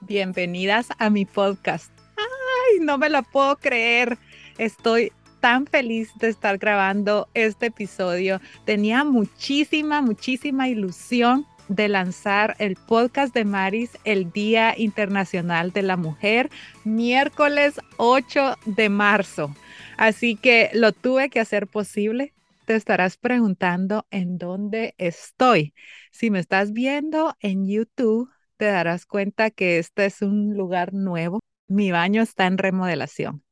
Bienvenidas a mi podcast. Ay, no me lo puedo creer. Estoy tan feliz de estar grabando este episodio. Tenía muchísima, muchísima ilusión de lanzar el podcast de Maris el Día Internacional de la Mujer, miércoles 8 de marzo. Así que lo tuve que hacer posible. Te estarás preguntando en dónde estoy. Si me estás viendo en YouTube, te darás cuenta que este es un lugar nuevo. Mi baño está en remodelación.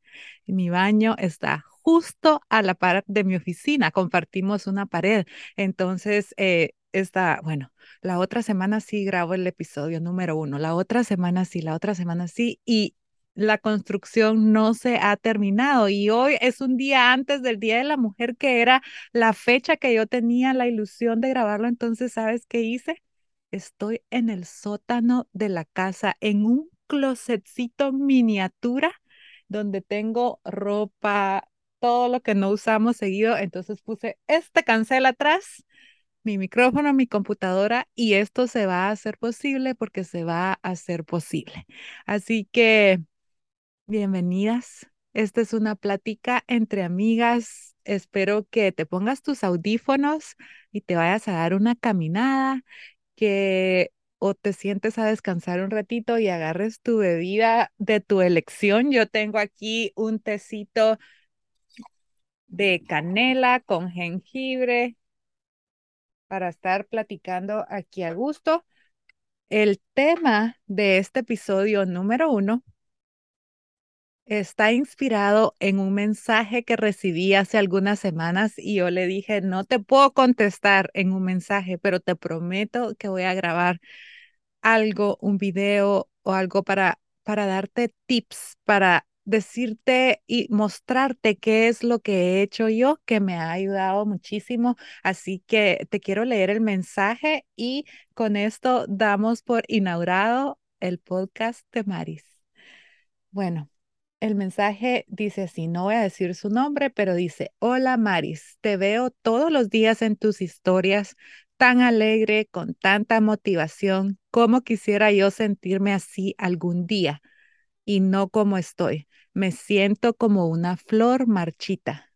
Mi baño está justo a la par de mi oficina. Compartimos una pared. Entonces, eh, está, bueno, la otra semana sí grabo el episodio número uno. La otra semana sí, la otra semana sí. Y la construcción no se ha terminado y hoy es un día antes del Día de la Mujer que era la fecha que yo tenía la ilusión de grabarlo. Entonces, ¿sabes qué hice? Estoy en el sótano de la casa, en un closetcito miniatura donde tengo ropa, todo lo que no usamos seguido. Entonces puse este cancel atrás, mi micrófono, mi computadora y esto se va a hacer posible porque se va a hacer posible. Así que bienvenidas. Esta es una plática entre amigas. Espero que te pongas tus audífonos y te vayas a dar una caminada, que o te sientes a descansar un ratito y agarres tu bebida de tu elección. Yo tengo aquí un tecito de canela con jengibre para estar platicando aquí a gusto. El tema de este episodio número uno está inspirado en un mensaje que recibí hace algunas semanas y yo le dije, no te puedo contestar en un mensaje, pero te prometo que voy a grabar algo, un video o algo para, para darte tips, para decirte y mostrarte qué es lo que he hecho yo, que me ha ayudado muchísimo. Así que te quiero leer el mensaje y con esto damos por inaugurado el podcast de Maris. Bueno, el mensaje dice así, no voy a decir su nombre, pero dice, hola Maris, te veo todos los días en tus historias, tan alegre, con tanta motivación, como quisiera yo sentirme así algún día y no como estoy. Me siento como una flor marchita.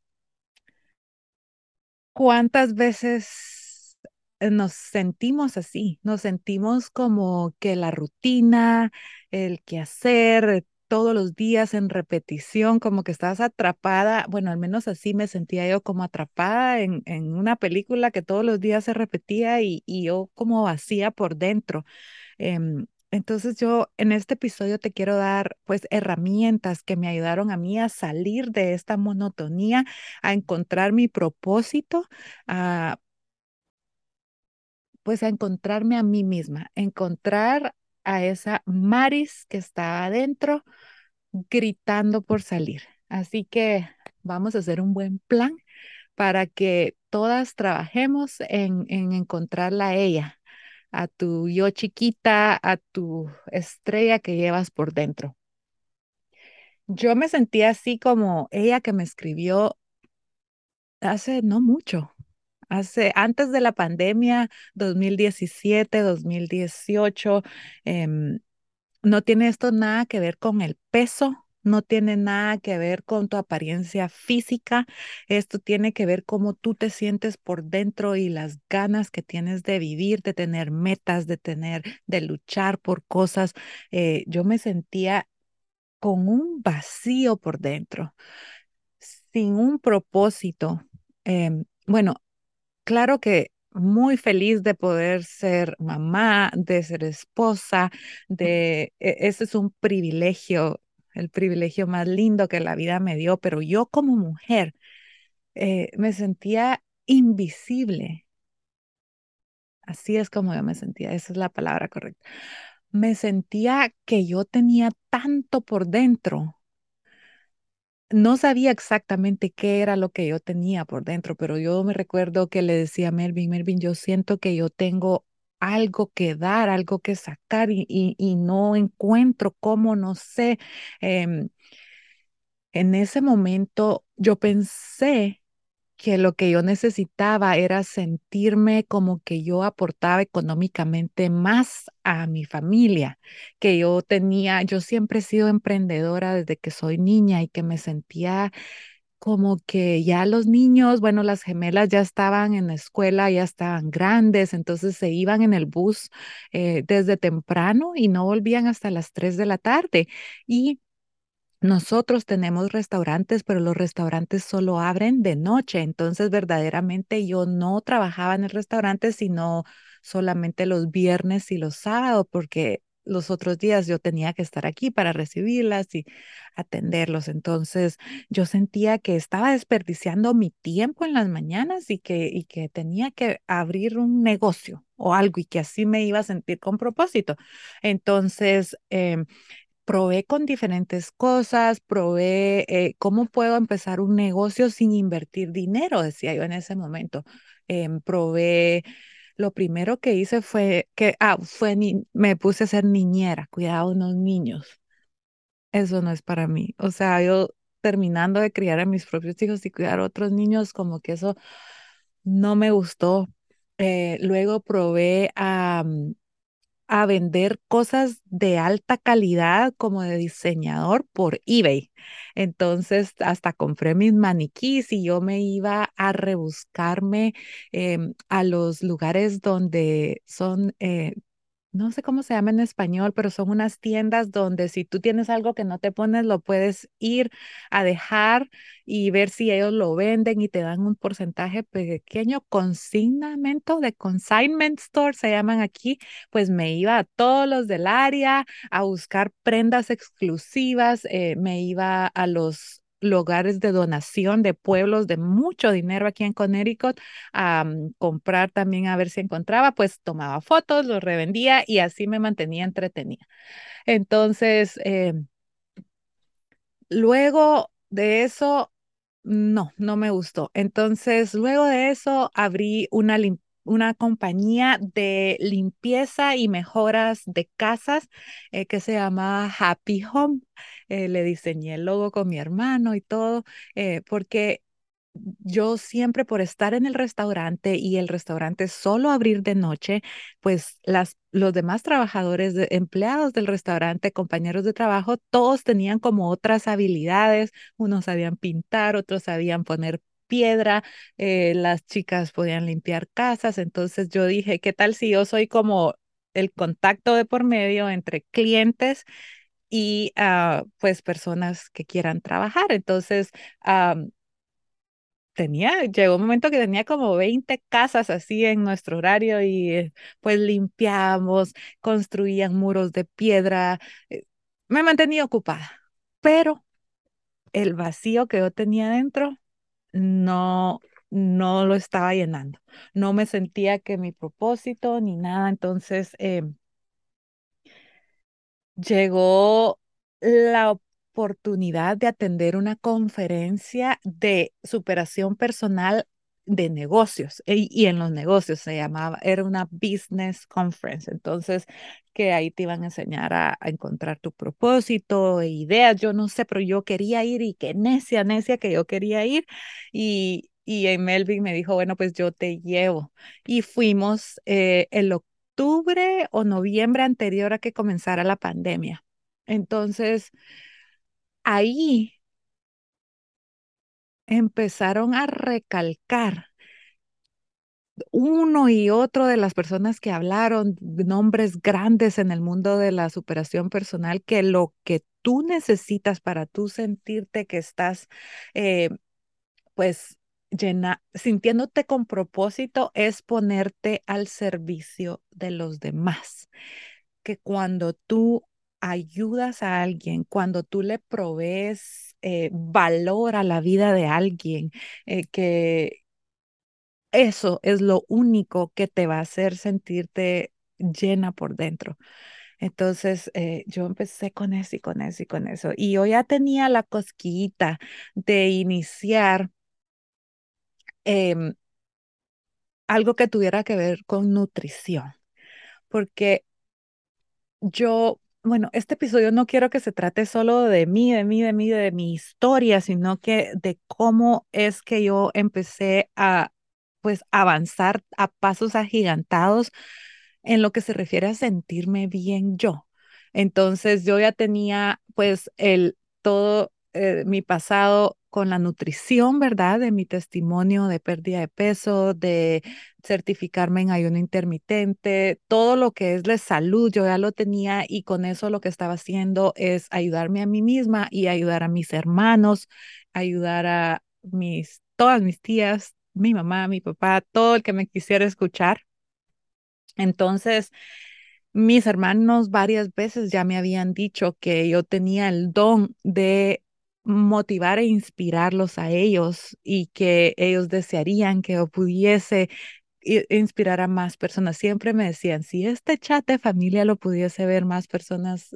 ¿Cuántas veces nos sentimos así? Nos sentimos como que la rutina, el quehacer, todos los días en repetición, como que estás atrapada, bueno, al menos así me sentía yo como atrapada en, en una película que todos los días se repetía y, y yo como vacía por dentro. Em, entonces yo en este episodio te quiero dar pues herramientas que me ayudaron a mí a salir de esta monotonía, a encontrar mi propósito, a pues a encontrarme a mí misma, encontrar a esa Maris que estaba adentro gritando por salir. Así que vamos a hacer un buen plan para que todas trabajemos en, en encontrarla a ella, a tu yo chiquita, a tu estrella que llevas por dentro. Yo me sentía así como ella que me escribió hace no mucho, hace antes de la pandemia, 2017, 2018. No tiene esto nada que ver con el peso, no tiene nada que ver con tu apariencia física, esto tiene que ver cómo tú te sientes por dentro y las ganas que tienes de vivir, de tener metas, de tener, de luchar por cosas. Eh, yo me sentía con un vacío por dentro, sin un propósito. Em, bueno, claro que muy feliz de poder ser mamá, de ser esposa, de e, ese es un privilegio, el privilegio más lindo que la vida me dio, pero yo como mujer eh, me sentía invisible. Así es como yo me sentía, esa es la palabra correcta. Me sentía que yo tenía tanto por dentro no sabía exactamente qué era lo que yo tenía por dentro, pero yo me recuerdo que le decía a Melvin, Melvin, yo siento que yo tengo algo que dar, algo que sacar y, no encuentro cómo, no sé. Em, en ese momento yo pensé que lo que yo necesitaba era sentirme como que yo aportaba económicamente más a mi familia, que yo tenía, yo siempre he sido emprendedora desde que soy niña y que me sentía como que ya los niños, bueno, las gemelas ya estaban en la escuela, ya estaban grandes, entonces se iban en el bus eh, desde temprano y no volvían hasta las 3 de la tarde. Y nosotros tenemos restaurantes, pero los restaurantes solo abren de noche, entonces verdaderamente yo no trabajaba en el restaurante, sino solamente los viernes y los sábados, porque los otros días yo tenía que estar aquí para recibirlas y atenderlos. Entonces yo sentía que estaba desperdiciando mi tiempo en las mañanas y que, y que tenía que abrir un negocio o algo y que así me iba a sentir con propósito. Entonces, em, probé con diferentes cosas, probé eh, cómo puedo empezar un negocio sin invertir dinero, decía yo en ese momento. Em, probé, lo primero que hice fue que, ah, fue ni, me puse a ser niñera, cuidaba a unos niños. Eso no es para mí. O sea, yo terminando de criar a mis propios hijos y cuidar a otros niños, como que eso no me gustó. Eh, luego probé a, mm, a vender cosas de alta calidad como de diseñador por eBay. Entonces, hasta compré mis maniquís y yo me iba a rebuscarme em, a los lugares donde son eh, no sé cómo se llama en español, pero son unas tiendas donde si tú tienes algo que no te pones, lo puedes ir a dejar y ver si ellos lo venden y te dan un porcentaje pequeño, consignamento de consignment store se llaman aquí, pues me iba a todos los del área a buscar prendas exclusivas, eh, me iba a los lugares de donación de pueblos de mucho dinero aquí en Connecticut a mm, comprar también a ver si encontraba, pues tomaba fotos, los revendía y así me mantenía entretenida. Entonces, em, luego de eso, no, no me gustó. Entonces, luego de eso, abrí una limpieza una compañía de limpieza y mejoras de casas eh, que se llama Happy Home. Eh, le diseñé el logo con mi hermano y todo, eh, porque yo siempre por estar en el restaurante y el restaurante solo abrir de noche, pues las, los demás trabajadores, empleados del restaurante, compañeros de trabajo, todos tenían como otras habilidades. Unos sabían pintar, otros sabían poner piedra, eh, las chicas podían limpiar casas, entonces yo dije, ¿qué tal si yo soy como el contacto de por medio entre clientes y ah, pues personas que quieran trabajar? Entonces, tenía, llegó un momento que tenía como 20 casas así en nuestro horario y eh, pues limpiamos, construían muros de piedra, eh, me mantenía ocupada, pero el vacío que yo tenía dentro no, no lo estaba llenando. No me sentía que mi propósito ni nada. Entonces em, llegó la oportunidad de atender una conferencia de superación personal de negocios y, y, en los negocios se llamaba, era una business conference, entonces que ahí te iban a enseñar a, encontrar tu propósito e ideas, yo no sé, pero yo quería ir y que necia, necia que yo quería ir. Y, y Melvin me dijo, bueno, pues yo te llevo y fuimos eh, el octubre o noviembre anterior a que comenzara la pandemia. Entonces, ahí empezaron a recalcar uno y otro de las personas que hablaron, nombres grandes en el mundo de la superación personal, que lo que tú necesitas para tú sentirte que estás, eh, pues, sintiéndote con propósito es ponerte al servicio de los demás. Que cuando tú ayudas a alguien, cuando tú le provees eh, valor a la vida de alguien, eh, que eso es lo único que te va a hacer sentirte llena por dentro. Entonces eh, yo empecé con eso y con eso y con eso. Y yo ya tenía la cosquillita de iniciar em, algo que tuviera que ver con nutrición, porque yo bueno, este episodio no quiero que se trate solo de mí, de mí, de mí, de mi historia, sino que de cómo es que yo empecé a, pues, avanzar a pasos agigantados en lo que se refiere a sentirme bien yo. Entonces, yo ya tenía, pues, el todo eh, mi pasado con la nutrición, ¿verdad? De mi testimonio de pérdida de peso, de certificarme en ayuno intermitente, todo lo que es de salud, yo ya lo tenía y con eso lo que estaba haciendo es ayudarme a mí misma y ayudar a mis hermanos, ayudar a mis, todas mis tías, mi mamá, mi papá, todo el que me quisiera escuchar. Entonces, mis hermanos varias veces ya me habían dicho que yo tenía el don de motivar e inspirarlos a ellos y que ellos desearían que yo pudiese inspirar a más personas. Siempre me decían, si este chat de familia lo pudiese ver más personas,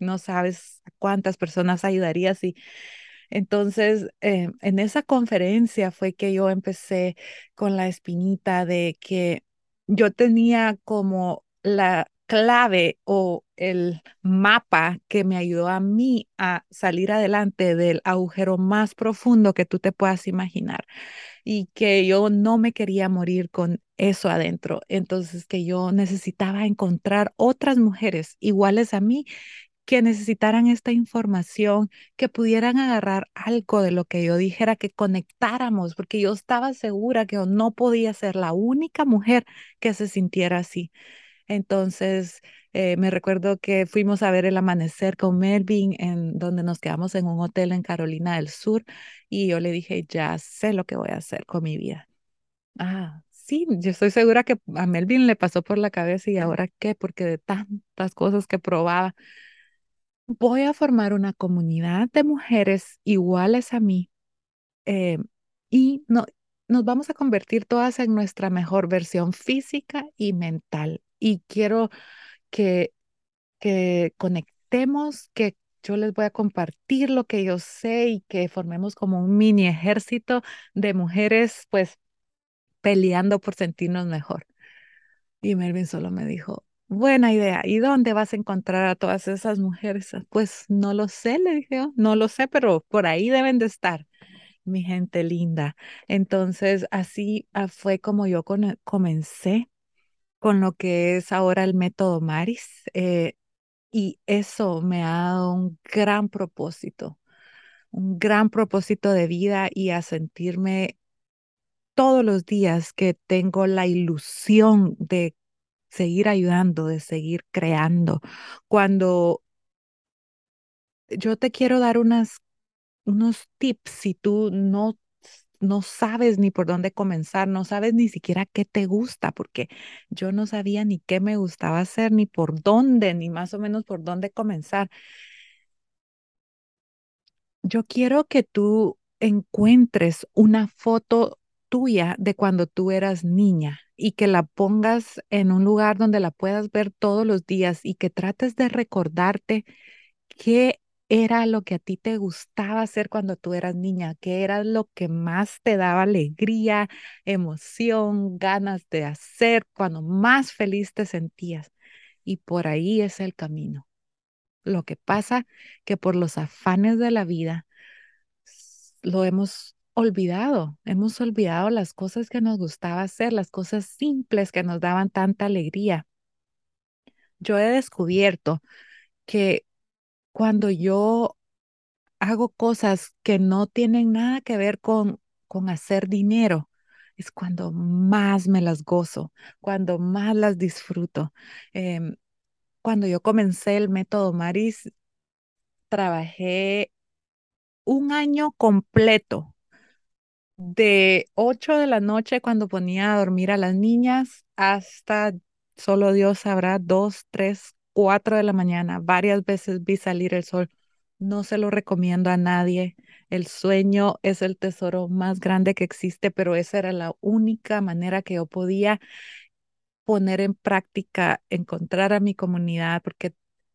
no sabes cuántas personas ayudaría si entonces, eh, en esa conferencia fue que yo empecé con la espinita de que yo tenía como la clave o el mapa que me ayudó a mí a salir adelante del agujero más profundo que tú te puedas imaginar y que yo no me quería morir con eso adentro. Entonces, que yo necesitaba encontrar otras mujeres iguales a mí que necesitaran esta información, que pudieran agarrar algo de lo que yo dijera, que conectáramos, porque yo estaba segura que no podía ser la única mujer que se sintiera así. Entonces, eh, me recuerdo que fuimos a ver el amanecer con Melvin, en donde nos quedamos en un hotel en Carolina del Sur, y yo le dije, ya sé lo que voy a hacer con mi vida. Ah, sí, yo estoy segura que a Melvin le pasó por la cabeza y ahora qué, porque de tantas cosas que probaba, voy a formar una comunidad de mujeres iguales a mí eh, y no, nos vamos a convertir todas en nuestra mejor versión física y mental. Y quiero que, que conectemos, que yo les voy a compartir lo que yo sé y que formemos como un mini ejército de mujeres, pues peleando por sentirnos mejor. Y Melvin solo me dijo, buena idea, ¿y dónde vas a encontrar a todas esas mujeres? Pues no lo sé, le dije no lo sé, pero por ahí deben de estar mi gente linda. Entonces, así ah, fue como yo comencé con lo que es ahora el método Maris. Eh, y eso me ha dado un gran propósito, un gran propósito de vida y a sentirme todos los días que tengo la ilusión de seguir ayudando, de seguir creando. Cuando yo te quiero dar unas unos tips si tú no, no sabes ni por dónde comenzar, no sabes ni siquiera qué te gusta, porque yo no sabía ni qué me gustaba hacer, ni por dónde, ni más o menos por dónde comenzar. Yo quiero que tú encuentres una foto tuya de cuando tú eras niña y que la pongas en un lugar donde la puedas ver todos los días y que trates de recordarte qué era lo que a ti te gustaba hacer cuando tú eras niña? ¿Qué era lo que más te daba alegría, emoción, ganas de hacer, cuando más feliz te sentías? Y por ahí es el camino. Lo que pasa que por los afanes de la vida lo hemos olvidado, hemos olvidado las cosas que nos gustaba hacer, las cosas simples que nos daban tanta alegría. Yo he descubierto que cuando yo hago cosas que no tienen nada que ver con, con hacer dinero, es cuando más me las gozo, cuando más las disfruto. Em, cuando yo comencé el método Maris, trabajé un año completo, de 8 de la noche cuando ponía a dormir a las niñas hasta, solo Dios sabrá, 2, 3, 4 de la mañana. Varias veces vi salir el sol. No se lo recomiendo a nadie. El sueño es el tesoro más grande que existe, pero esa era la única manera que yo podía poner en práctica, encontrar a mi comunidad, porque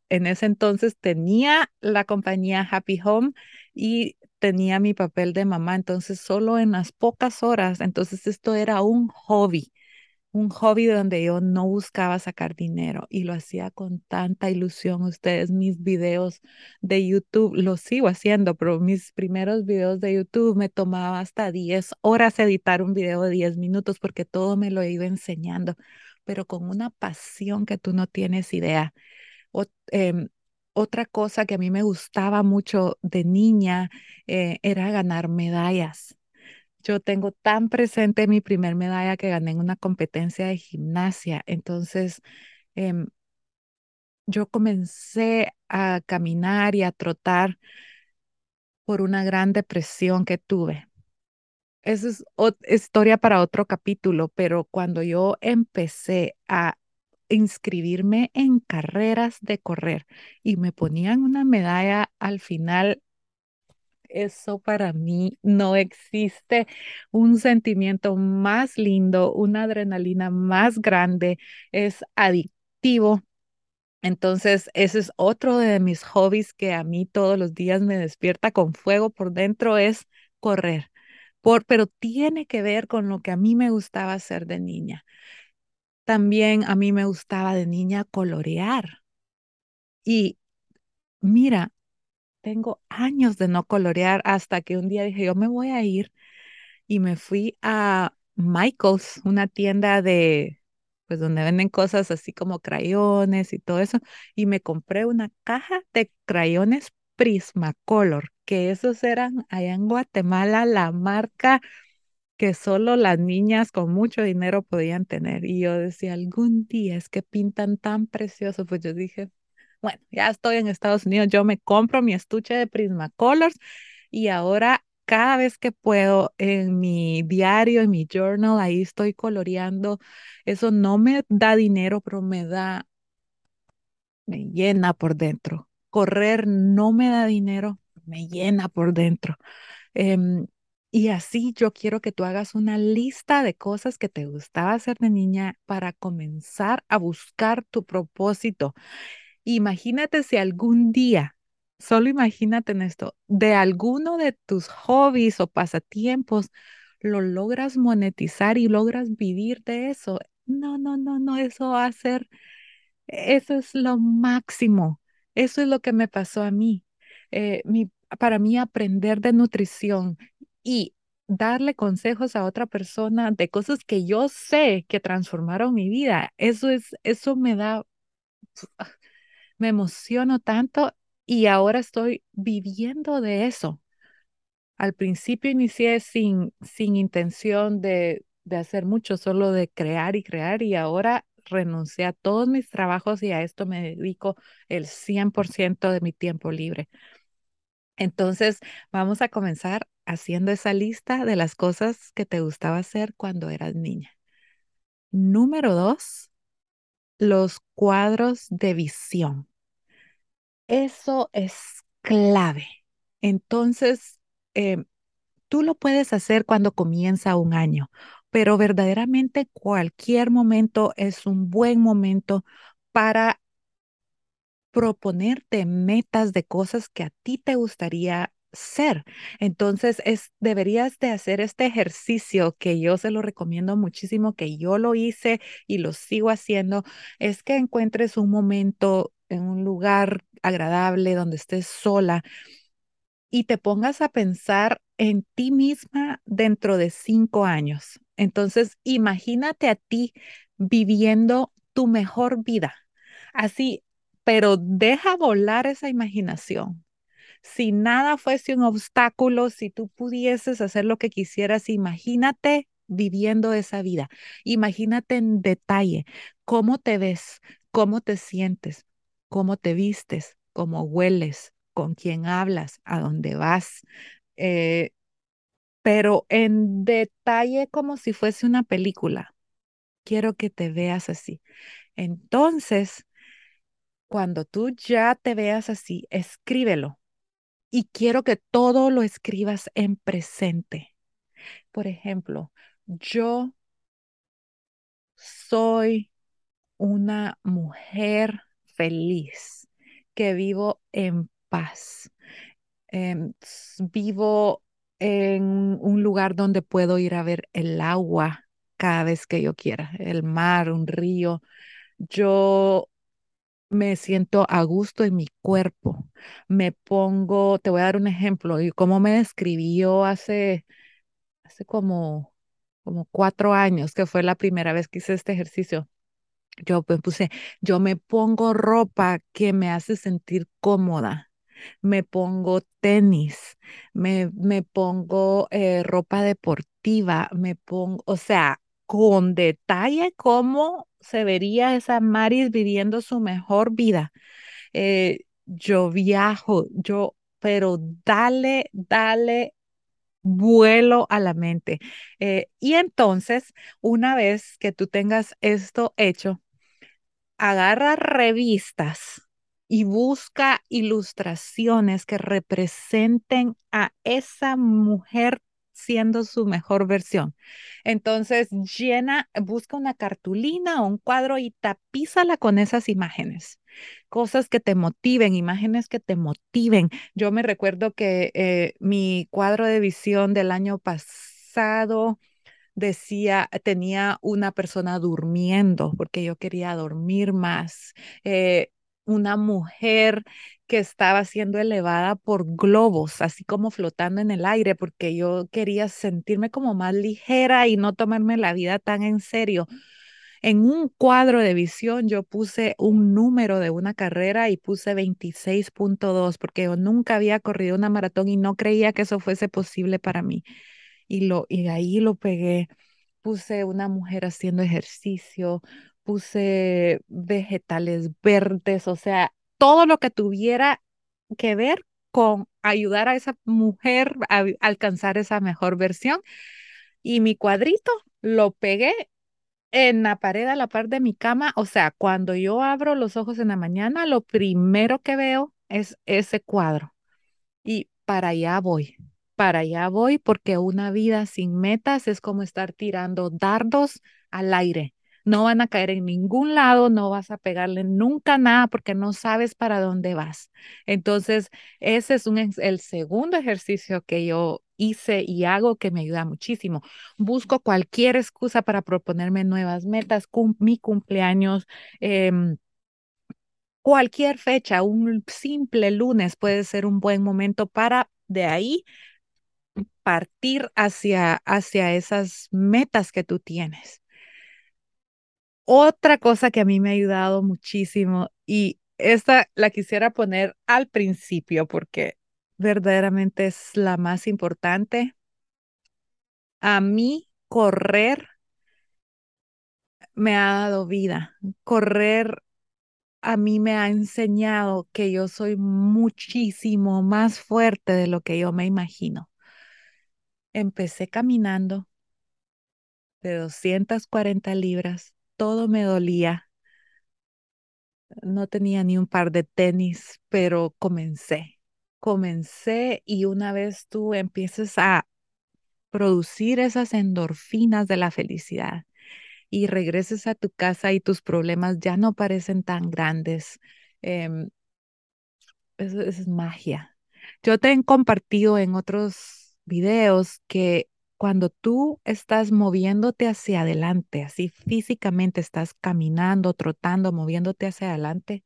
en ese entonces tenía la compañía Happy Home y tenía mi papel de mamá, entonces solo en las pocas horas, entonces esto era un hobby un hobby donde yo no buscaba sacar dinero y lo hacía con tanta ilusión. Ustedes, mis videos de YouTube, los sigo haciendo, pero mis primeros videos de YouTube me tomaba hasta 10 horas editar un video de 10 minutos porque todo me lo ido enseñando, pero con una pasión que tú no tienes idea. Em, otra cosa que a mí me gustaba mucho de niña eh, era ganar medallas yo tengo tan presente mi primer medalla que gané en una competencia de gimnasia. Entonces, em, yo comencé a caminar y a trotar por una gran depresión que tuve. Esa es historia para otro capítulo, pero cuando yo empecé a inscribirme en carreras de correr y me ponían una medalla al final, eso para mí no existe un sentimiento más lindo, una adrenalina más grande, es adictivo. Entonces, ese es otro de mis hobbies que a mí todos los días me despierta con fuego por dentro, es correr. Por, pero tiene que ver con lo que a mí me gustaba hacer de niña. También a mí me gustaba de niña colorear. Y mira, tengo años de no colorear hasta que un día dije, yo me voy a ir y me fui a Michael's, una tienda de, pues donde venden cosas así como crayones y todo eso, y me compré una caja de crayones Prismacolor, que esos eran allá en Guatemala la marca que solo las niñas con mucho dinero podían tener. Y yo decía, algún día es que pintan tan precioso, pues yo dije, bueno, ya estoy en Estados Unidos, yo me compro mi estuche de Prismacolors y ahora cada vez que puedo en mi diario, en mi journal, ahí estoy coloreando. Eso no me da dinero, pero me da, me llena por dentro. Correr no me da dinero, me llena por dentro. Em, y así yo quiero que tú hagas una lista de cosas que te gustaba hacer de niña para comenzar a buscar tu propósito. Imagínate si algún día, solo imagínate en esto, de alguno de tus hobbies o pasatiempos lo logras monetizar y logras vivir de eso. No, no, no, no, eso va a ser, eso es lo máximo. Eso es lo que me pasó a mí. Eh, mi, para mí aprender de nutrición y darle consejos a otra persona de cosas que yo sé que transformaron mi vida, eso es, eso me da, me emociono tanto y ahora estoy viviendo de eso. Al principio inicié sin, sin intención de, de hacer mucho, solo de crear y crear y ahora renuncié a todos mis trabajos y a esto me dedico el 100% de mi tiempo libre. Entonces, vamos a comenzar haciendo esa lista de las cosas que te gustaba hacer cuando eras niña. Número dos, los cuadros de visión. Eso es clave. Entonces, em, tú lo puedes hacer cuando comienza un año, pero verdaderamente cualquier momento es un buen momento para proponerte metas de cosas que a ti te gustaría ser. Entonces, es, deberías de hacer este ejercicio que yo se lo recomiendo muchísimo, que yo lo hice y lo sigo haciendo, es que encuentres un momento en un lugar agradable donde estés sola y te pongas a pensar en ti misma dentro de cinco años. Entonces, imagínate a ti viviendo tu mejor vida. Así, pero deja volar esa imaginación si nada fuese un obstáculo, si tú pudieses hacer lo que quisieras, imagínate viviendo esa vida. Imagínate en detalle cómo te ves, cómo te sientes, cómo te vistes, cómo hueles, con quién hablas, a dónde vas. Eh, pero en detalle como si fuese una película. Quiero que te veas así. Entonces, cuando tú ya te veas así, escríbelo y quiero que todo lo escribas en presente. Por ejemplo, yo soy una mujer feliz, que vivo en paz. Em, vivo en un lugar donde puedo ir a ver el agua cada vez que yo quiera, el mar, un río. Yo me siento a gusto en mi cuerpo. Me pongo, te voy a dar un ejemplo, y cómo me describí yo hace, hace como, como cuatro años, que fue la primera vez que hice este ejercicio. Yo me puse, yo me pongo ropa que me hace sentir cómoda. Me pongo tenis, me, me pongo eh, ropa deportiva, me pongo, o sea, con detalle cómo se vería esa Maris viviendo su mejor vida. Eh, yo viajo, yo, pero dale, dale vuelo a la mente. Eh, y entonces, una vez que tú tengas esto hecho, agarra revistas y busca ilustraciones que representen a esa mujer siendo su mejor versión. Entonces, llena, busca una cartulina o un cuadro y tapízala con esas imágenes. Cosas que te motiven, imágenes que te motiven. Yo me recuerdo que eh, mi cuadro de visión del año pasado decía, tenía una persona durmiendo porque yo quería dormir más. Eh, una mujer que estaba siendo elevada por globos, así como flotando en el aire, porque yo quería sentirme como más ligera y no tomarme la vida tan en serio. En un cuadro de visión yo puse un número de una carrera y puse 26.2 porque yo nunca había corrido una maratón y no creía que eso fuese posible para mí. Y, lo, y ahí lo pegué. Puse una mujer haciendo ejercicio, puse vegetales verdes, o sea, todo lo que tuviera que ver con ayudar a esa mujer a alcanzar esa mejor versión. Y mi cuadrito lo pegué en la pared a la par de mi cama. O sea, cuando yo abro los ojos en la mañana, lo primero que veo es ese cuadro. Y para allá voy, para allá voy, porque una vida sin metas es como estar tirando dardos al aire no van a caer en ningún lado, no vas a pegarle nunca nada porque no sabes para dónde vas. Entonces, ese es el segundo ejercicio que yo hice y hago que me ayuda muchísimo. Busco cualquier excusa para proponerme nuevas metas, mi cumpleaños. Em, cualquier fecha, un simple lunes puede ser un buen momento para de ahí partir hacia, hacia esas metas que tú tienes. Otra cosa que a mí me ha ayudado muchísimo y esta la quisiera poner al principio porque verdaderamente es la más importante. A mí correr me ha dado vida. Correr a mí me ha enseñado que yo soy muchísimo más fuerte de lo que yo me imagino. Empecé caminando de 240 libras todo me dolía. No tenía ni un par de tenis, pero comencé. Comencé y una vez tú empiezas a producir esas endorfinas de la felicidad y regreses a tu casa y tus problemas ya no parecen tan grandes. Em, eso es magia. Yo te he compartido en otros videos que cuando tú estás moviéndote hacia adelante, así físicamente estás caminando, trotando, moviéndote hacia adelante,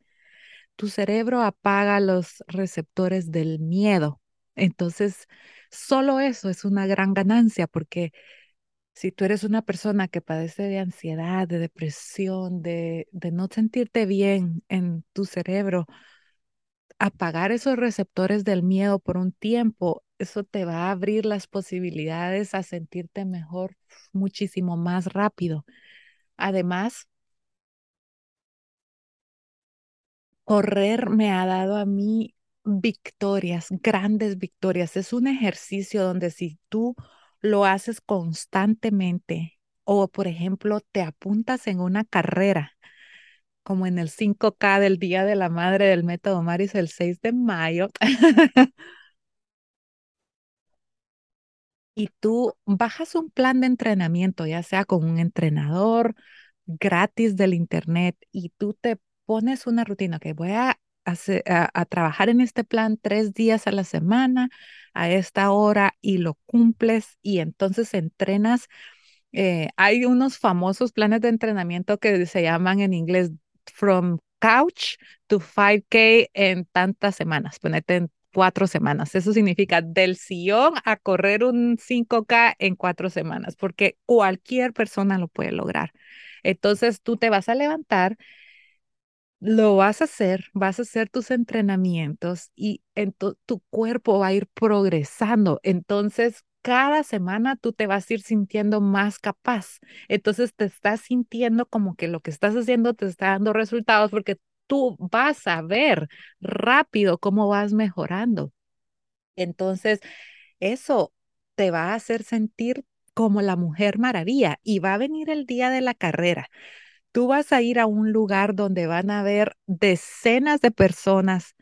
tu cerebro apaga los receptores del miedo. Entonces, solo eso es una gran ganancia porque si tú eres una persona que padece de ansiedad, de depresión, de, de no sentirte bien en tu cerebro, apagar esos receptores del miedo por un tiempo eso te va a abrir las posibilidades a sentirte mejor muchísimo más rápido. Además, correr me ha dado a mí victorias, grandes victorias. Es un ejercicio donde si tú lo haces constantemente o, por ejemplo, te apuntas en una carrera, como en el 5K del Día de la Madre del Método Maris el 6 de mayo, y tú bajas un plan de entrenamiento, ya sea con un entrenador gratis del internet, y tú te pones una rutina que voy a, hacer, a, trabajar en este plan tres días a la semana, a esta hora, y lo cumples, y entonces entrenas eh, hay unos famosos planes de entrenamiento que se llaman en inglés From Couch to 5K en tantas semanas, ponete en cuatro semanas. Eso significa del sillón a correr un 5K en cuatro semanas, porque cualquier persona lo puede lograr. Entonces tú te vas a levantar lo vas a hacer, vas a hacer tus entrenamientos y en tu, cuerpo va a ir progresando. Entonces, cada semana tú te vas a ir sintiendo más capaz. Entonces, te estás sintiendo como que lo que estás haciendo te está dando resultados porque tú vas a ver rápido cómo vas mejorando. Entonces, eso te va a hacer sentir como la mujer maravilla y va a venir el día de la carrera tú vas a ir a un lugar donde van a haber decenas de personas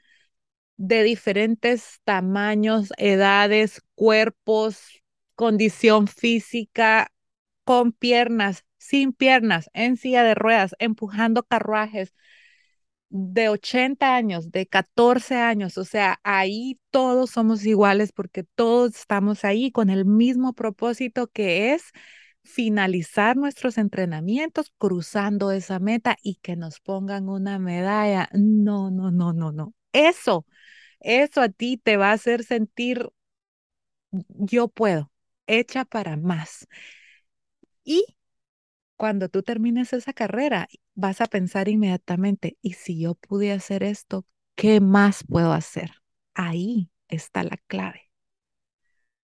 de diferentes tamaños, edades, cuerpos, condición física, con piernas, sin piernas, en silla de ruedas, empujando carruajes de 80 años, de 14 años, o sea, ahí todos somos iguales porque todos estamos ahí con el mismo propósito que es finalizar nuestros entrenamientos cruzando esa meta y que nos pongan una medalla. No, no, no, no, no. Eso, eso a ti te va a hacer sentir, yo puedo, hecha para más. Y cuando tú termines esa carrera, vas a pensar inmediatamente, ¿y si yo pude hacer esto, qué más puedo hacer? Ahí está la clave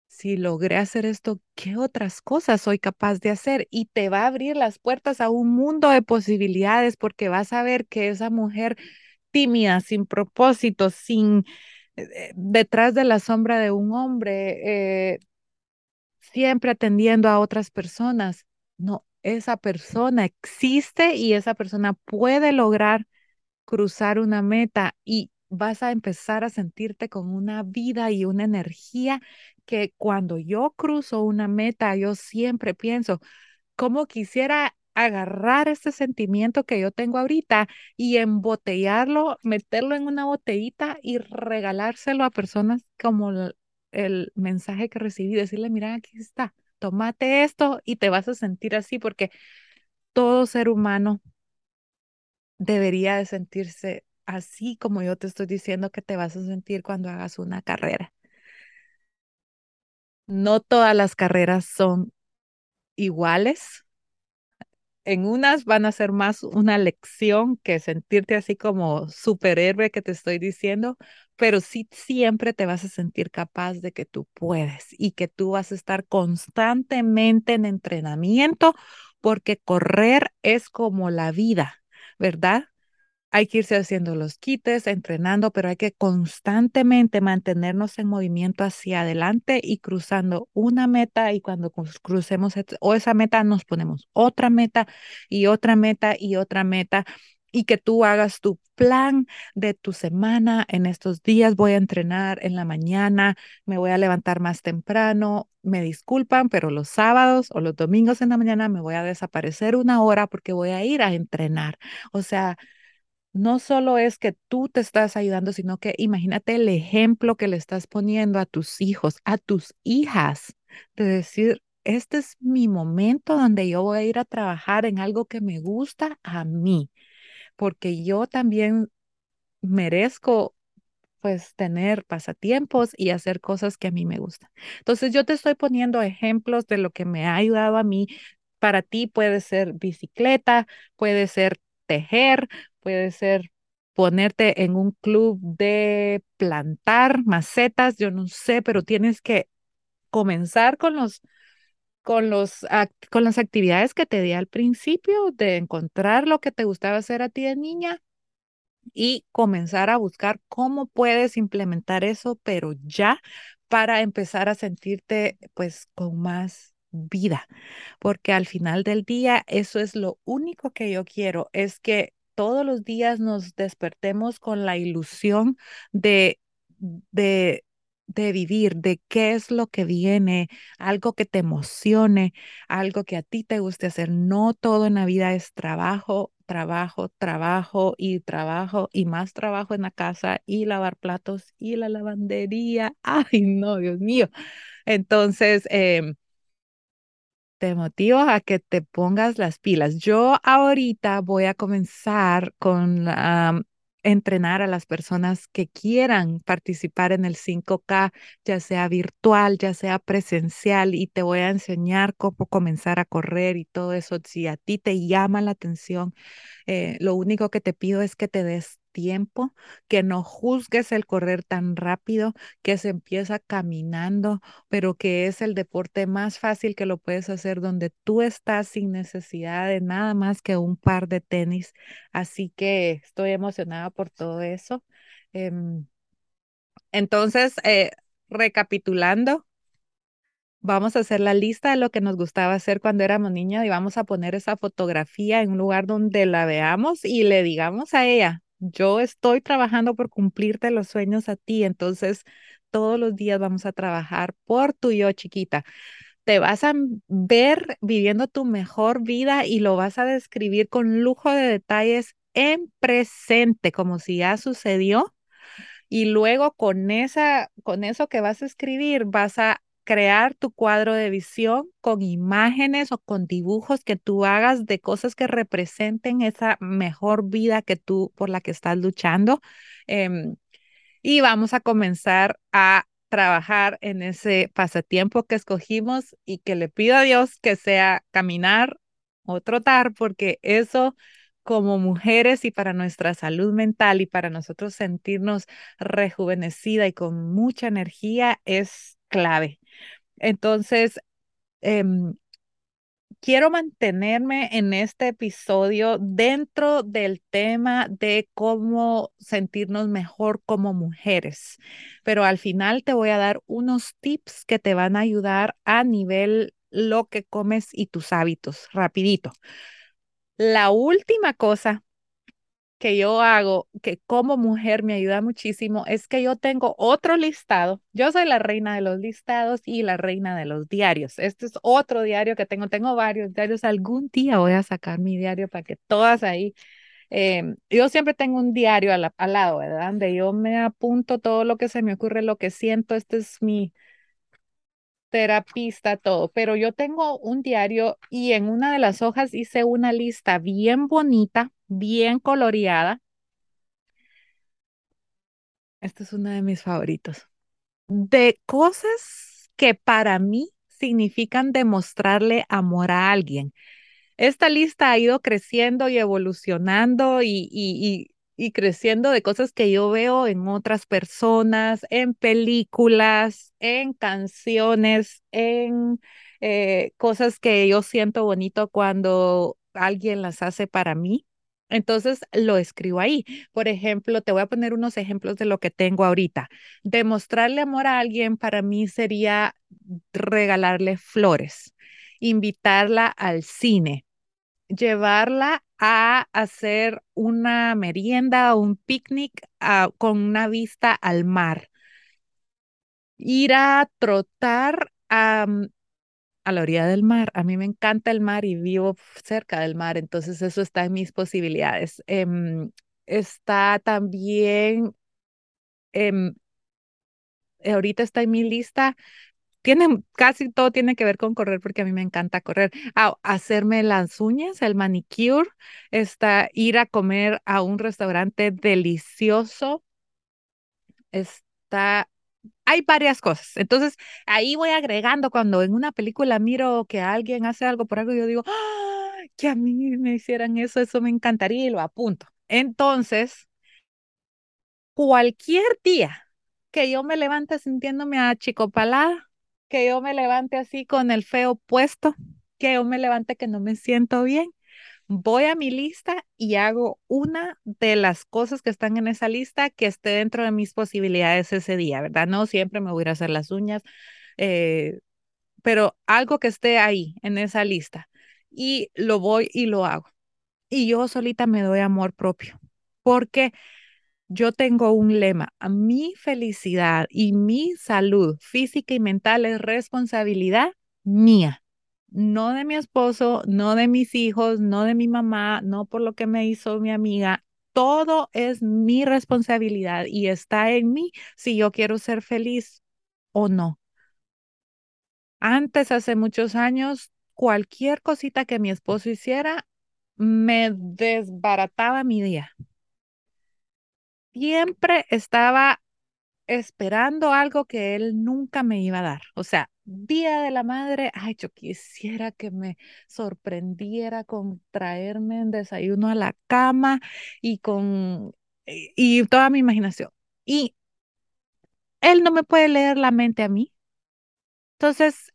si logré hacer esto, ¿qué otras cosas soy capaz de hacer? Y te va a abrir las puertas a un mundo de posibilidades porque vas a ver que esa mujer tímida, sin propósito, sin eh, detrás de la sombra de un hombre, eh, siempre atendiendo a otras personas. No, esa persona existe y esa persona puede lograr cruzar una meta y vas a empezar a sentirte con una vida y una energía que cuando yo cruzo una meta, yo siempre pienso, ¿cómo quisiera agarrar este sentimiento que yo tengo ahorita y embotellarlo, meterlo en una botellita y regalárselo a personas como el, mensaje que recibí, decirle, mira, aquí está, tómate esto y te vas a sentir así porque todo ser humano debería de sentirse así como yo te estoy diciendo que te vas a sentir cuando hagas una carrera. No todas las carreras son iguales. En unas van a ser más una lección que sentirte así como superhéroe que te estoy diciendo, pero sí siempre te vas a sentir capaz de que tú puedes y que tú vas a estar constantemente en entrenamiento porque correr es como la vida, ¿verdad? Hay que irse haciendo los quites, entrenando, pero hay que constantemente mantenernos en movimiento hacia adelante y cruzando una meta y cuando crucemos esa meta nos ponemos otra meta y otra meta y otra meta y que tú hagas tu plan de tu semana. En estos días voy a entrenar en la mañana, me voy a levantar más temprano. Me disculpan, pero los sábados o los domingos en la mañana me voy a desaparecer una hora porque voy a ir a entrenar. O sea, no solo es que tú te estás ayudando, sino que imagínate el ejemplo que le estás poniendo a tus hijos, a tus hijas, de decir, este es mi momento donde yo voy a ir a trabajar en algo que me gusta a mí, porque yo también merezco pues tener pasatiempos y hacer cosas que a mí me gustan. Entonces yo te estoy poniendo ejemplos de lo que me ha ayudado a mí. Para ti puede ser bicicleta, puede ser tejer, puede ser ponerte en un club de plantar macetas, yo no sé, pero tienes que comenzar con los con los con las actividades que te di al principio de encontrar lo que te gustaba hacer a ti de niña y comenzar a buscar cómo puedes implementar eso, pero ya para empezar a sentirte pues con más vida, porque al final del día eso es lo único que yo quiero, es que todos los días nos despertemos con la ilusión de, de, de vivir, de qué es lo que viene, algo que te emocione, algo que a ti te guste hacer. No todo en la vida es trabajo, trabajo, trabajo y trabajo y más trabajo en la casa y lavar platos y la lavandería. Ay, no, Dios mío. Entonces, em, te motivo a que te pongas las pilas. Yo ahorita voy a comenzar con entrenar a las personas que quieran participar en el 5K, ya sea virtual, ya sea presencial, y te voy a enseñar cómo comenzar a correr y todo eso. Si a ti te llama la atención, eh, lo único que te pido es que te des tiempo, que no juzgues el correr tan rápido, que se empieza caminando, pero que es el deporte más fácil que lo puedes hacer donde tú estás sin necesidad de nada más que un par de tenis. Así que estoy emocionada por todo eso. Em, entonces, eh, recapitulando, Vamos a hacer la lista de lo que nos gustaba hacer cuando éramos niñas y vamos a poner esa fotografía en un lugar donde la veamos y le digamos a ella, yo estoy trabajando por cumplirte los sueños a ti, entonces todos los días vamos a trabajar por tu yo chiquita. Te vas a ver viviendo tu mejor vida y lo vas a describir con lujo de detalles en presente, como si ya sucedió. Y luego con esa, con eso que vas a escribir, vas a crear tu cuadro de visión con imágenes o con dibujos que tú hagas de cosas que representen esa mejor vida que tú por la que estás luchando. Em, y vamos a comenzar a trabajar en ese pasatiempo que escogimos y que le pido a Dios que sea caminar o trotar, porque eso como mujeres y para nuestra salud mental y para nosotros sentirnos rejuvenecida y con mucha energía es clave. Entonces, em, quiero mantenerme en este episodio dentro del tema de cómo sentirnos mejor como mujeres, pero al final te voy a dar unos tips que te van a ayudar a nivel lo que comes y tus hábitos, rapidito. La última cosa que yo hago, que como mujer me ayuda muchísimo, es que yo tengo otro listado. Yo soy la reina de los listados y la reina de los diarios. Este es otro diario que tengo. Tengo varios diarios. Algún día voy a sacar mi diario para que todas ahí. Em, yo siempre tengo un diario al, al lado, ¿verdad? Donde yo me apunto todo lo que se me ocurre, lo que siento. Este es mi, terapista, todo, pero yo tengo un diario y en una de las hojas hice una lista bien bonita, bien coloreada. Este es uno de mis favoritos. De cosas que para mí significan demostrarle amor a alguien. Esta lista ha ido creciendo y evolucionando y, y, y creciendo de cosas que yo veo en otras personas, en películas, en canciones, en eh, cosas que yo siento bonito cuando alguien las hace para mí. Entonces lo escribo ahí. Por ejemplo, te voy a poner unos ejemplos de lo que tengo ahorita. Demostrarle amor a alguien para mí sería regalarle flores, invitarla al cine, llevarla a hacer una merienda o un picnic ah, con una vista al mar. Ir a trotar a, a la orilla del mar. A mí me encanta el mar y vivo cerca del mar, entonces eso está en mis posibilidades. Em, está también, em, ahorita está en mi lista tiene, casi todo tiene que ver con correr porque a mí me encanta correr. Ah, hacerme las uñas, el manicure, está ir a comer a un restaurante delicioso. Está, hay varias cosas. Entonces, ahí voy agregando cuando en una película miro que alguien hace algo por algo, yo digo, ¡Ah! que a mí me hicieran eso, eso me encantaría y lo apunto. Entonces, cualquier día que yo me levante sintiéndome achicopalada, que yo me levante así con el feo puesto, que yo me levante que no me siento bien. Voy a mi lista y hago una de las cosas que están en esa lista que esté dentro de mis posibilidades ese día, ¿verdad? No siempre me voy a hacer las uñas, eh, pero algo que esté ahí en esa lista y lo voy y lo hago. Y yo solita me doy amor propio, porque yo tengo un lema, mi felicidad y mi salud física y mental es responsabilidad mía, no de mi esposo, no de mis hijos, no de mi mamá, no por lo que me hizo mi amiga. Todo es mi responsabilidad y está en mí si yo quiero ser feliz o no. Antes, hace muchos años, cualquier cosita que mi esposo hiciera me desbarataba mi día. Siempre estaba esperando algo que él nunca me iba a dar. O sea, Día de la Madre, ay, yo quisiera que me sorprendiera con traerme un desayuno a la cama y con y toda mi imaginación. Y él no me puede leer la mente a mí. Entonces,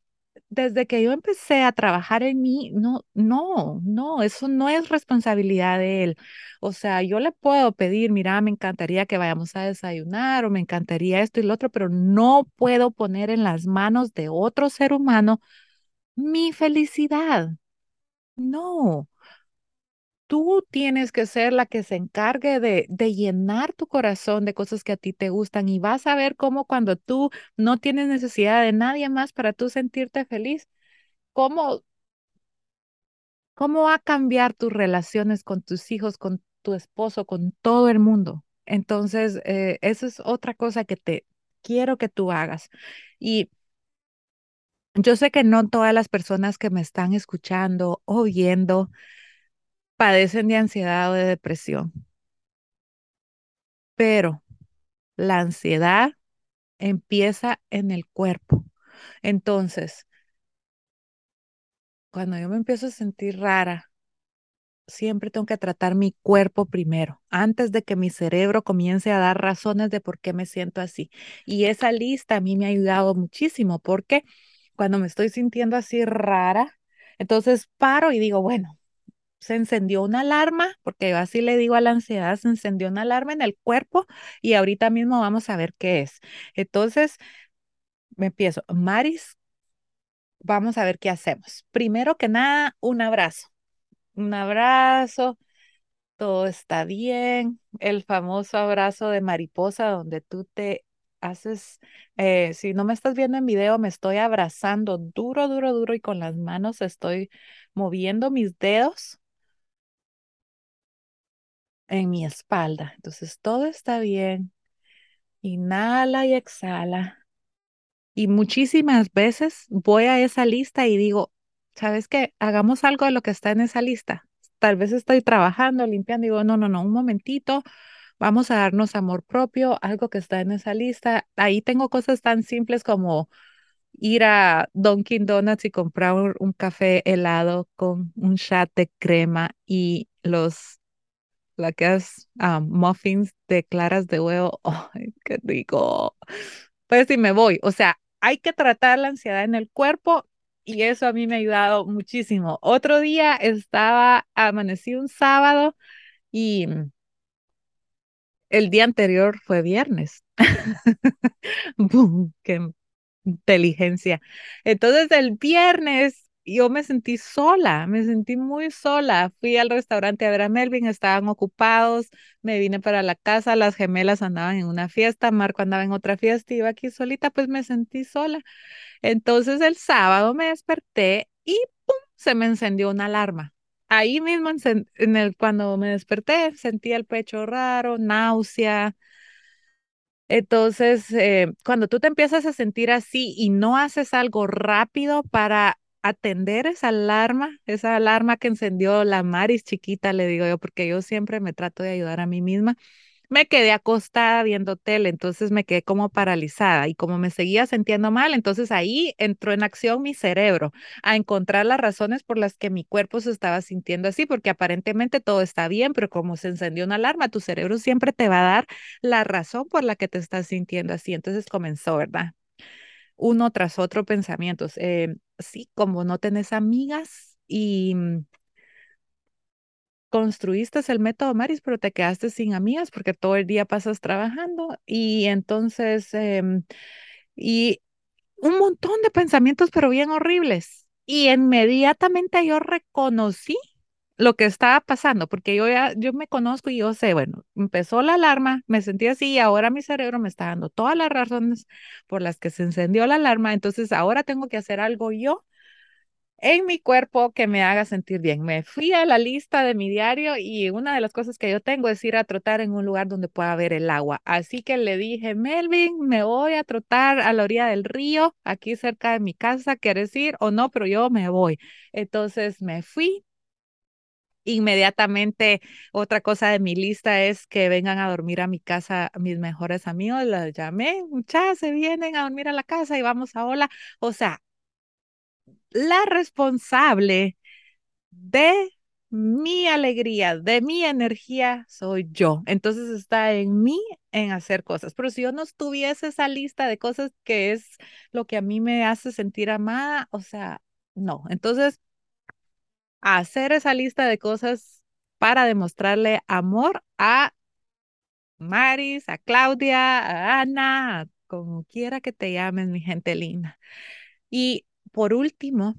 desde que yo empecé a trabajar en mí, no, no, no, eso no es responsabilidad de él. O sea, yo le puedo pedir, mira, me encantaría que vayamos a desayunar o me encantaría esto y lo otro, pero no puedo poner en las manos de otro ser humano mi felicidad. No, tú tienes que ser la que se encargue de, llenar tu corazón de cosas que a ti te gustan y vas a ver cómo cuando tú no tienes necesidad de nadie más para tú sentirte feliz, cómo, cómo va a cambiar tus relaciones con tus hijos, con tu esposo, con todo el mundo. Entonces, eh, eso es otra cosa que te quiero que tú hagas. Y yo sé que no todas las personas que me están escuchando o viendo, padecen de ansiedad o de depresión. Pero la ansiedad empieza en el cuerpo. Entonces, cuando yo me empiezo a sentir rara, siempre tengo que tratar mi cuerpo primero, antes de que mi cerebro comience a dar razones de por qué me siento así. Y esa lista a mí me ha ayudado muchísimo porque cuando me estoy sintiendo así rara, entonces paro y digo, bueno, se encendió una alarma, porque así le digo a la ansiedad, se encendió una alarma en el cuerpo y ahorita mismo vamos a ver qué es. Entonces, me empiezo, Maris, vamos a ver qué hacemos. Primero que nada, un abrazo. Un abrazo, todo está bien. El famoso abrazo de mariposa donde tú te haces, eh, si no me estás viendo en video, me estoy abrazando duro, duro, duro y con las manos estoy moviendo mis dedos en mi espalda. Entonces todo está bien. Inhala y exhala. Y muchísimas veces voy a esa lista y digo, ¿sabes qué? Hagamos algo de lo que está en esa lista. Tal vez estoy trabajando, limpiando, digo, no, no, no, un momentito, vamos a darnos amor propio, algo que está en esa lista. Ahí tengo cosas tan simples como ir a Dunkin' Donuts y comprar un, un café helado con un shot de crema y los la que es muffins de claras de huevo. ¡Ay, qué rico! Pues si me voy, o sea, hay que tratar la ansiedad en el cuerpo y eso a mí me ha ayudado muchísimo. Otro día estaba, amanecí un sábado y el día anterior fue viernes. ¡Qué inteligencia! Entonces el viernes yo me sentí sola, me sentí muy sola. Fui al restaurante a a Melvin, estaban ocupados, me vine para la casa, las gemelas andaban en una fiesta, Marco andaba en otra fiesta, iba aquí solita, pues me sentí sola. Entonces el sábado me desperté y ¡pum! se me encendió una alarma. Ahí mismo, en el, cuando me desperté, sentí el pecho raro, náusea. Entonces, eh, cuando tú te empiezas a sentir así y no haces algo rápido para atender esa alarma, esa alarma que encendió la Maris chiquita, le digo yo, porque yo siempre me trato de ayudar a mí misma. Me quedé acostada viendo tele, entonces me quedé como paralizada y como me seguía sintiendo mal, entonces ahí entró en acción mi cerebro a encontrar las razones por las que mi cuerpo se estaba sintiendo así, porque aparentemente todo está bien, pero como se encendió una alarma, tu cerebro siempre te va a dar la razón por la que te estás sintiendo así. Entonces comenzó, ¿verdad? uno tras otro pensamientos. Eh, sí, como no tenés amigas y mm, construiste el método Maris, pero te quedaste sin amigas porque todo el día pasas trabajando y entonces, em, y un montón de pensamientos, pero bien horribles. Y inmediatamente yo reconocí lo que estaba pasando, porque yo ya, yo me conozco y yo sé, bueno, empezó la alarma, me sentí así y ahora mi cerebro me está dando todas las razones por las que se encendió la alarma, entonces ahora tengo que hacer algo yo en mi cuerpo que me haga sentir bien. Me fui a la lista de mi diario y una de las cosas que yo tengo es ir a trotar en un lugar donde pueda ver el agua. Así que le dije, Melvin, me voy a trotar a la orilla del río, aquí cerca de mi casa, ¿quieres ir o no? Pero yo me voy. Entonces me fui. Inmediatamente, otra cosa de mi lista es que vengan a dormir a mi casa mis mejores amigos. Las llamé, muchachas, se vienen a dormir a la casa y vamos a hola. O sea, la responsable de mi alegría, de mi energía, soy yo. Entonces está en mí en hacer cosas. Pero si yo no estuviese esa lista de cosas que es lo que a mí me hace sentir amada, o sea, no. Entonces, hacer esa lista de cosas para demostrarle amor a Maris, a Claudia, a Ana, como quiera que te llamen, mi gente linda. Y por último,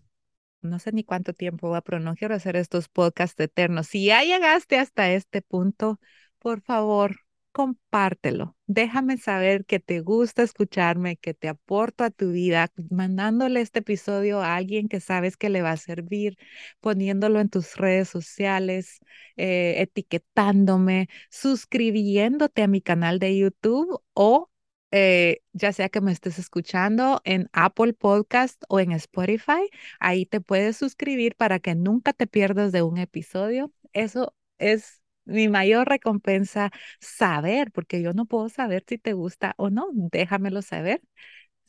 no sé ni cuánto tiempo va, pero no quiero hacer estos podcasts eternos. Si ya llegaste hasta este punto, por favor, compártelo. Déjame saber que te gusta escucharme, que te aporto a tu vida, mandándole este episodio a alguien que sabes que le va a servir, poniéndolo en tus redes sociales, eh, etiquetándome, suscribiéndote a mi canal de YouTube o eh, ya sea que me estés escuchando en Apple Podcast o en Spotify, ahí te puedes suscribir para que nunca te pierdas de un episodio. Eso es mi mayor recompensa, saber, porque yo no puedo saber si te gusta o no. Déjamelo saber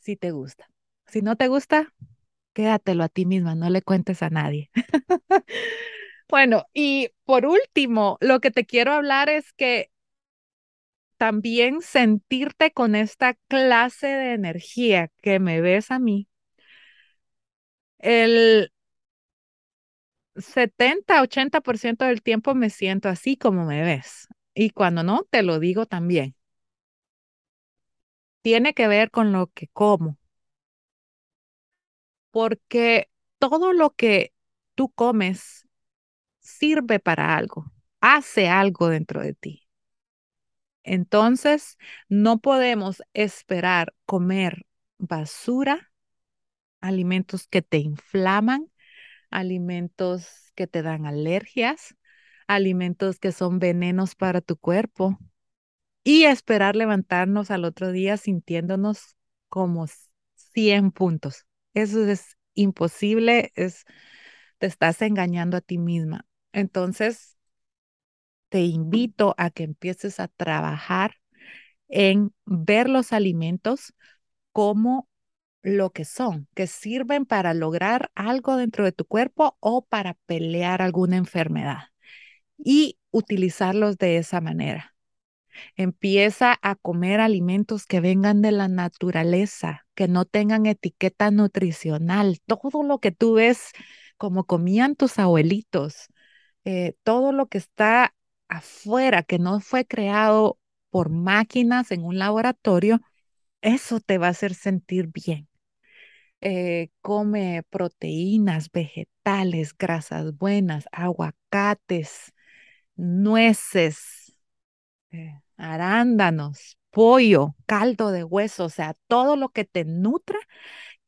si te gusta. Si no te gusta, quédatelo a ti misma, no le cuentes a nadie. bueno, y por último, lo que te quiero hablar es que también sentirte con esta clase de energía que me ves a mí, el 70-80% del tiempo me siento así como me ves. Y cuando no, te lo digo también. Tiene que ver con lo que como. Porque todo lo que tú comes sirve para algo, hace algo dentro de ti. Entonces, no podemos esperar comer basura, alimentos que te inflaman, alimentos que te dan alergias, alimentos que son venenos para tu cuerpo y esperar levantarnos al otro día sintiéndonos como 100 puntos. Eso es imposible, es te estás engañando a ti misma. Entonces, te invito a que empieces a trabajar en ver los alimentos como lo que son, que sirven para lograr algo dentro de tu cuerpo o para pelear alguna enfermedad y utilizarlos de esa manera. Empieza a comer alimentos que vengan de la naturaleza, que no tengan etiqueta nutricional, todo lo que tú ves como comían tus abuelitos, eh, todo lo que está afuera, que no fue creado por máquinas en un laboratorio, eso te va a hacer sentir bien. Eh, come proteínas, vegetales, grasas buenas, aguacates, nueces, eh, arándanos, pollo, caldo de hueso, o sea, todo lo que te nutra,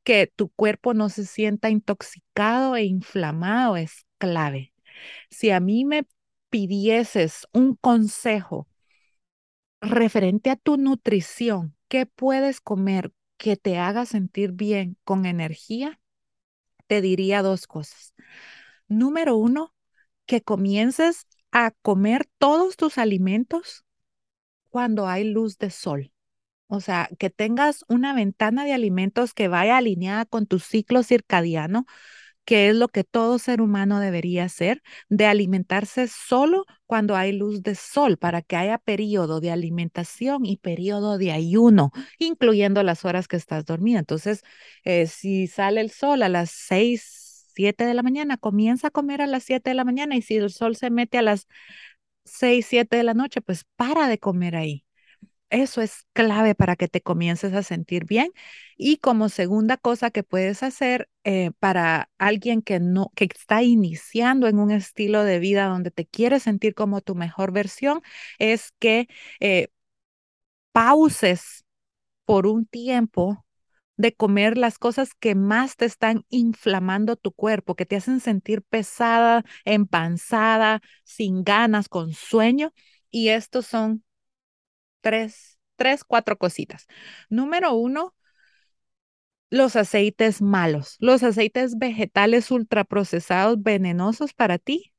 que tu cuerpo no se sienta intoxicado e inflamado es clave. Si a mí me pidieses un consejo referente a tu nutrición, ¿qué puedes comer que te haga sentir bien con energía? Te diría dos cosas. Número uno, que comiences a comer todos tus alimentos cuando hay luz de sol. O sea, que tengas una ventana de alimentos que vaya alineada con tu ciclo circadiano, que es lo que todo ser humano debería hacer, de alimentarse solo cuando hay luz de sol, para que haya periodo de alimentación y periodo de ayuno, incluyendo las horas que estás dormida. Entonces, eh, si sale el sol a las 6, 7 de la mañana, comienza a comer a las 7 de la mañana y si el sol se mete a las 6, 7 de la noche, pues para de comer ahí. Eso es clave para que te comiences a sentir bien. Y como segunda cosa que puedes hacer eh, para alguien que no, que está iniciando en un estilo de vida donde te quieres sentir como tu mejor versión, es que eh, pauses por un tiempo de comer las cosas que más te están inflamando tu cuerpo, que te hacen sentir pesada, empanzada, sin ganas, con sueño. Y estos son tres, tres, cuatro cositas. Número uno, los aceites malos, los aceites vegetales ultraprocesados venenosos para ti.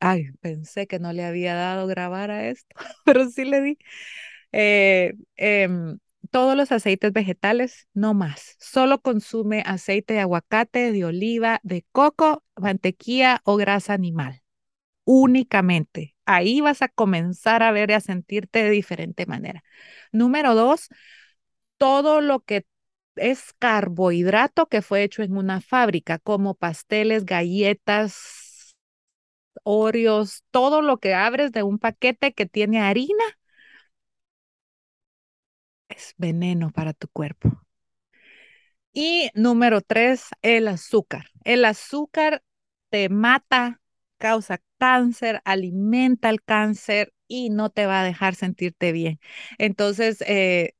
Ay, pensé que no le había dado grabar a esto, pero sí le di. Eh, em, todos los aceites vegetales, no más. Solo consume aceite de aguacate, de oliva, de coco, mantequilla o grasa animal. Únicamente. Ahí vas a comenzar a ver y a sentirte de diferente manera. Número dos, todo lo que es carbohidrato que fue hecho en una fábrica, como pasteles, galletas, Oreos, todo lo que abres de un paquete que tiene harina es veneno para tu cuerpo. Y número tres, el azúcar. El azúcar te mata, causa cáncer, alimenta el cáncer y no te va a dejar sentirte bien. Entonces, eh,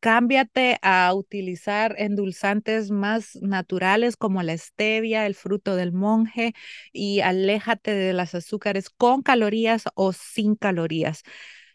cámbiate a utilizar endulzantes más naturales como la stevia, el fruto del monje y aléjate de las azúcares con calorías o sin calorías.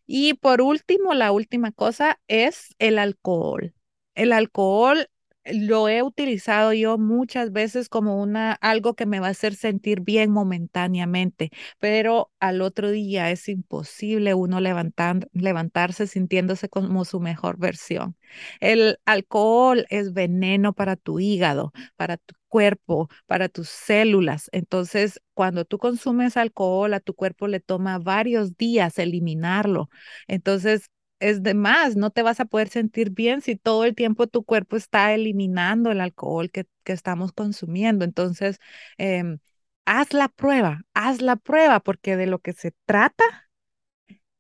Y por último, la última cosa es el alcohol. El alcohol lo he utilizado yo muchas veces como una algo que me va a hacer sentir bien momentáneamente, pero al otro día es imposible uno levantar, levantarse sintiéndose como su mejor versión. El alcohol es veneno para tu hígado, para tu cuerpo, para tus células. Entonces, cuando tú consumes alcohol, a tu cuerpo le toma varios días eliminarlo. Entonces, es de más, no te vas a poder sentir bien si todo el tiempo tu cuerpo está eliminando el alcohol que, estamos consumiendo. Entonces, em, haz la prueba, haz la prueba, porque de lo que se trata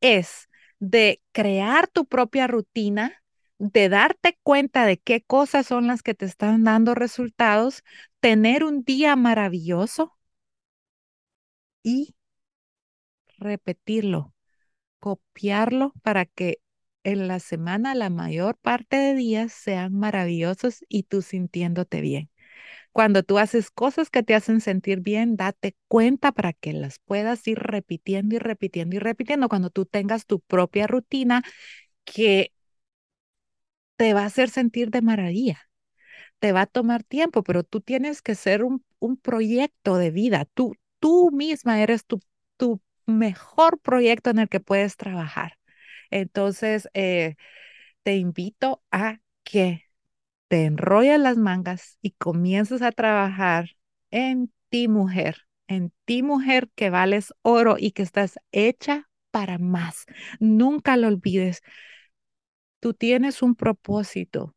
es de crear tu propia rutina, de darte cuenta de qué cosas son las que te están dando resultados, tener un día maravilloso y repetirlo, copiarlo para que en la semana la mayor parte de días sean maravillosos y tú sintiéndote bien. Cuando tú haces cosas que te hacen sentir bien, date cuenta para que las puedas ir repitiendo y repitiendo y repitiendo. Cuando tú tengas tu propia rutina que te va a hacer sentir de maravilla. Te va a tomar tiempo, pero tú tienes que ser un, un proyecto de vida. Tú, tú misma eres tu, tu mejor proyecto en el que puedes trabajar. Entonces, eh, te invito a que te enrolles las mangas y comiences a trabajar en ti, mujer, en ti, mujer, que vales oro y que estás hecha para más. Nunca lo olvides. Tú tienes un propósito.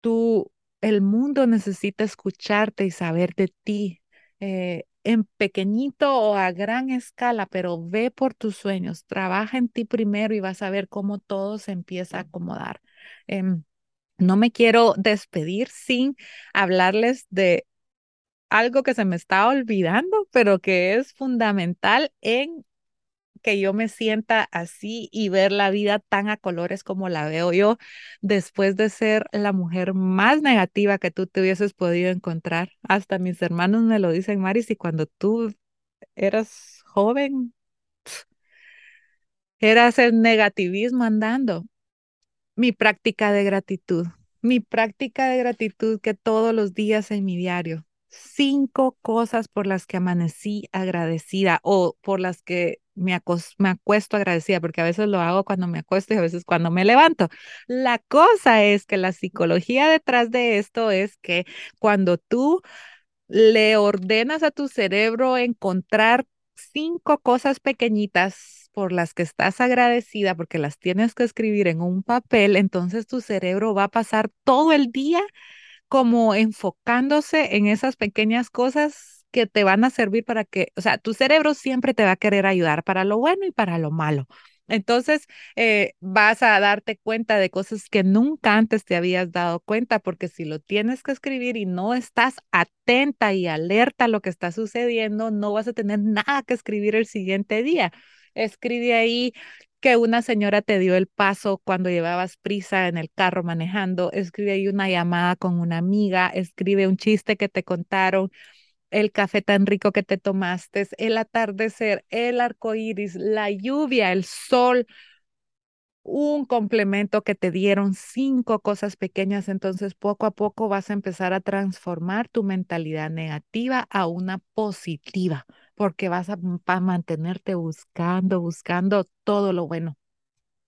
Tú, el mundo necesita escucharte y saber de ti. Eh, en pequeñito o a gran escala, pero ve por tus sueños, trabaja en ti primero y vas a ver cómo todo se empieza a acomodar. Em, no me quiero despedir sin hablarles de algo que se me está olvidando, pero que es fundamental en que yo me sienta así y ver la vida tan a colores como la veo yo, después de ser la mujer más negativa que tú te hubieses podido encontrar. Hasta mis hermanos me lo dicen, Maris, y cuando tú eras joven, eras el negativismo andando. Mi práctica de gratitud, mi práctica de gratitud que todos los días en mi diario, cinco cosas por las que amanecí agradecida o por las que me, me acuesto agradecida, porque a veces lo hago cuando me acuesto y a veces cuando me levanto. La cosa es que la psicología detrás de esto es que cuando tú le ordenas a tu cerebro encontrar cinco cosas pequeñitas por las que estás agradecida, porque las tienes que escribir en un papel, entonces tu cerebro va a pasar todo el día como enfocándose en esas pequeñas cosas que te van a servir para que, o sea, tu cerebro siempre te va a querer ayudar para lo bueno y para lo malo. Entonces, eh, vas a darte cuenta de cosas que nunca antes te habías dado cuenta, porque si lo tienes que escribir y no estás atenta y alerta a lo que está sucediendo, no vas a tener nada que escribir el siguiente día. Escribe ahí que una señora te dio el paso cuando llevabas prisa en el carro manejando, escribe ahí una llamada con una amiga, escribe un chiste que te contaron, el café tan rico que te tomaste, el atardecer, el arco iris, la lluvia, el sol, un complemento que te dieron cinco cosas pequeñas, entonces poco a poco vas a empezar a transformar tu mentalidad negativa a una positiva, porque vas a, a mantenerte buscando, buscando todo lo bueno.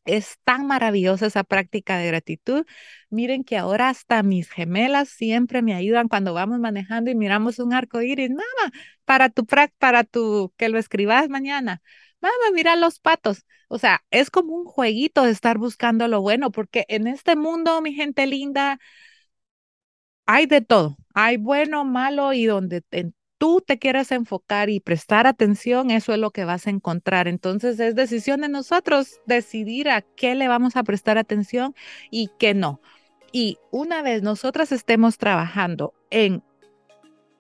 Es tan maravillosa esa práctica de gratitud. Miren que ahora hasta mis gemelas siempre me ayudan cuando vamos manejando y miramos un arco iris. Mamá, para tu, para tu, que lo escribas mañana. Mamá, mira los patos. O sea, es como un jueguito de estar buscando lo bueno, porque en este mundo, mi gente linda, hay de todo. Hay bueno, malo y donde tú te quieras enfocar y prestar atención, eso es lo que vas a encontrar. Entonces es decisión de nosotros decidir a qué le vamos a prestar atención y qué no. Y una vez nosotras estemos trabajando en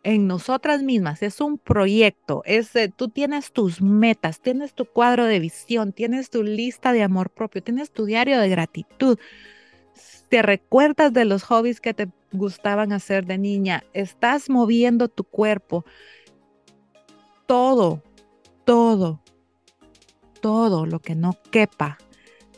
en nosotras mismas, es un proyecto, es, eh, tú tienes tus metas, tienes tu cuadro de visión, tienes tu lista de amor propio, tienes tu diario de gratitud, te recuerdas de los hobbies que te gustaban hacer de niña, estás moviendo tu cuerpo, todo, todo, todo lo que no quepa,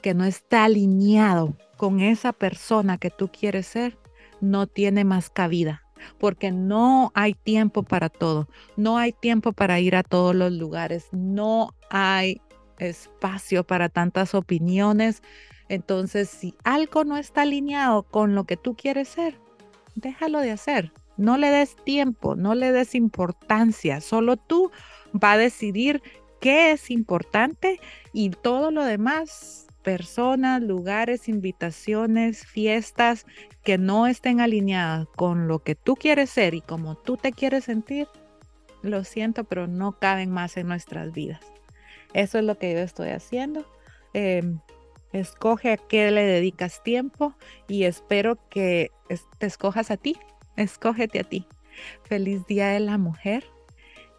que no está alineado con esa persona que tú quieres ser, no tiene más cabida porque no hay tiempo para todo, no hay tiempo para ir a todos los lugares, no hay espacio para tantas opiniones. Entonces, si algo no está alineado con lo que tú quieres ser, déjalo de hacer. No le des tiempo, no le des importancia, solo tú va a decidir qué es importante y todo lo demás personas, lugares, invitaciones, fiestas que no estén alineadas con lo que tú quieres ser y como tú te quieres sentir, lo siento, pero no caben más en nuestras vidas. Eso es lo que yo estoy haciendo. Em, escoge a qué le dedicas tiempo y espero que te escojas a ti. Escógete a ti. Feliz Día de la Mujer.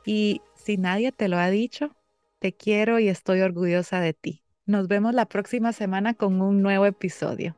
Y si nadie te lo ha dicho, te quiero y estoy orgullosa de ti. Nos vemos la próxima semana con un nuevo episodio.